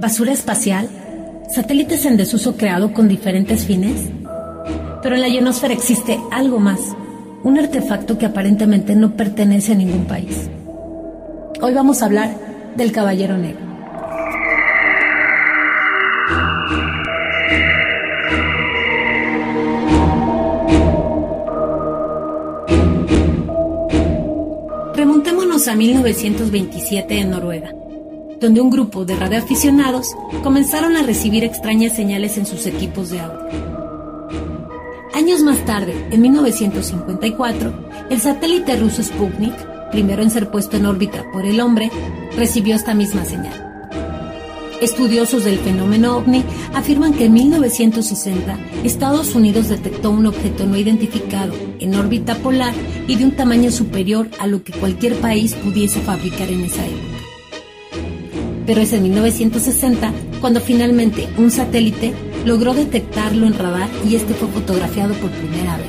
basura espacial, satélites en desuso creado con diferentes fines. Pero en la ionosfera existe algo más, un artefacto que aparentemente no pertenece a ningún país. Hoy vamos a hablar del Caballero Negro. Remontémonos a 1927 en Noruega donde un grupo de radioaficionados comenzaron a recibir extrañas señales en sus equipos de audio. Años más tarde, en 1954, el satélite ruso Sputnik, primero en ser puesto en órbita por el hombre, recibió esta misma señal. Estudiosos del fenómeno ovni afirman que en 1960 Estados Unidos detectó un objeto no identificado en órbita polar y de un tamaño superior a lo que cualquier país pudiese fabricar en esa época pero es en 1960 cuando finalmente un satélite logró detectarlo en radar y este fue fotografiado por primera vez.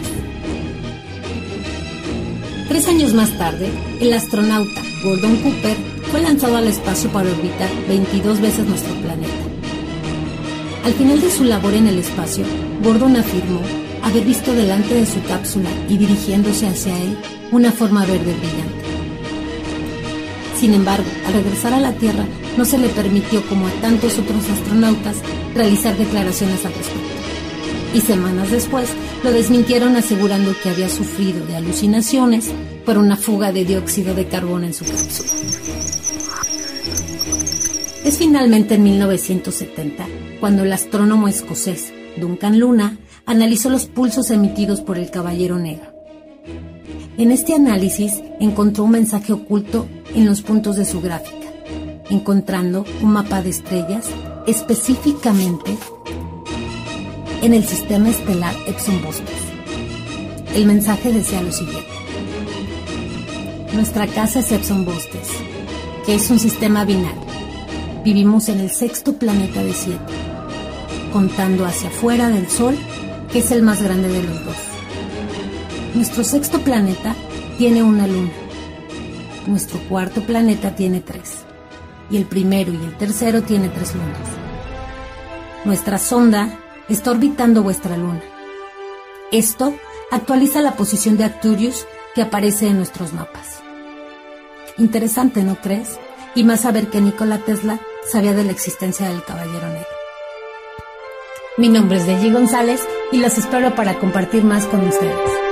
Tres años más tarde, el astronauta Gordon Cooper fue lanzado al espacio para orbitar 22 veces nuestro planeta. Al final de su labor en el espacio, Gordon afirmó haber visto delante de su cápsula y dirigiéndose hacia él una forma verde brillante. Sin embargo, al regresar a la Tierra, no se le permitió, como a tantos otros astronautas, realizar declaraciones al respecto. Y semanas después lo desmintieron asegurando que había sufrido de alucinaciones por una fuga de dióxido de carbono en su cápsula. Es finalmente en 1970 cuando el astrónomo escocés Duncan Luna analizó los pulsos emitidos por el Caballero Negro. En este análisis encontró un mensaje oculto en los puntos de su gráfica encontrando un mapa de estrellas específicamente en el sistema estelar Epson Bosques. El mensaje decía lo siguiente. Nuestra casa es Epson Bosques, que es un sistema binario. Vivimos en el sexto planeta de siete, contando hacia afuera del Sol, que es el más grande de los dos. Nuestro sexto planeta tiene una luna. Nuestro cuarto planeta tiene tres y el primero y el tercero tiene tres lunas. Nuestra sonda está orbitando vuestra luna. Esto actualiza la posición de Arcturus que aparece en nuestros mapas. Interesante, ¿no crees? Y más saber que Nikola Tesla sabía de la existencia del Caballero Negro. Mi nombre es Deji González y los espero para compartir más con ustedes.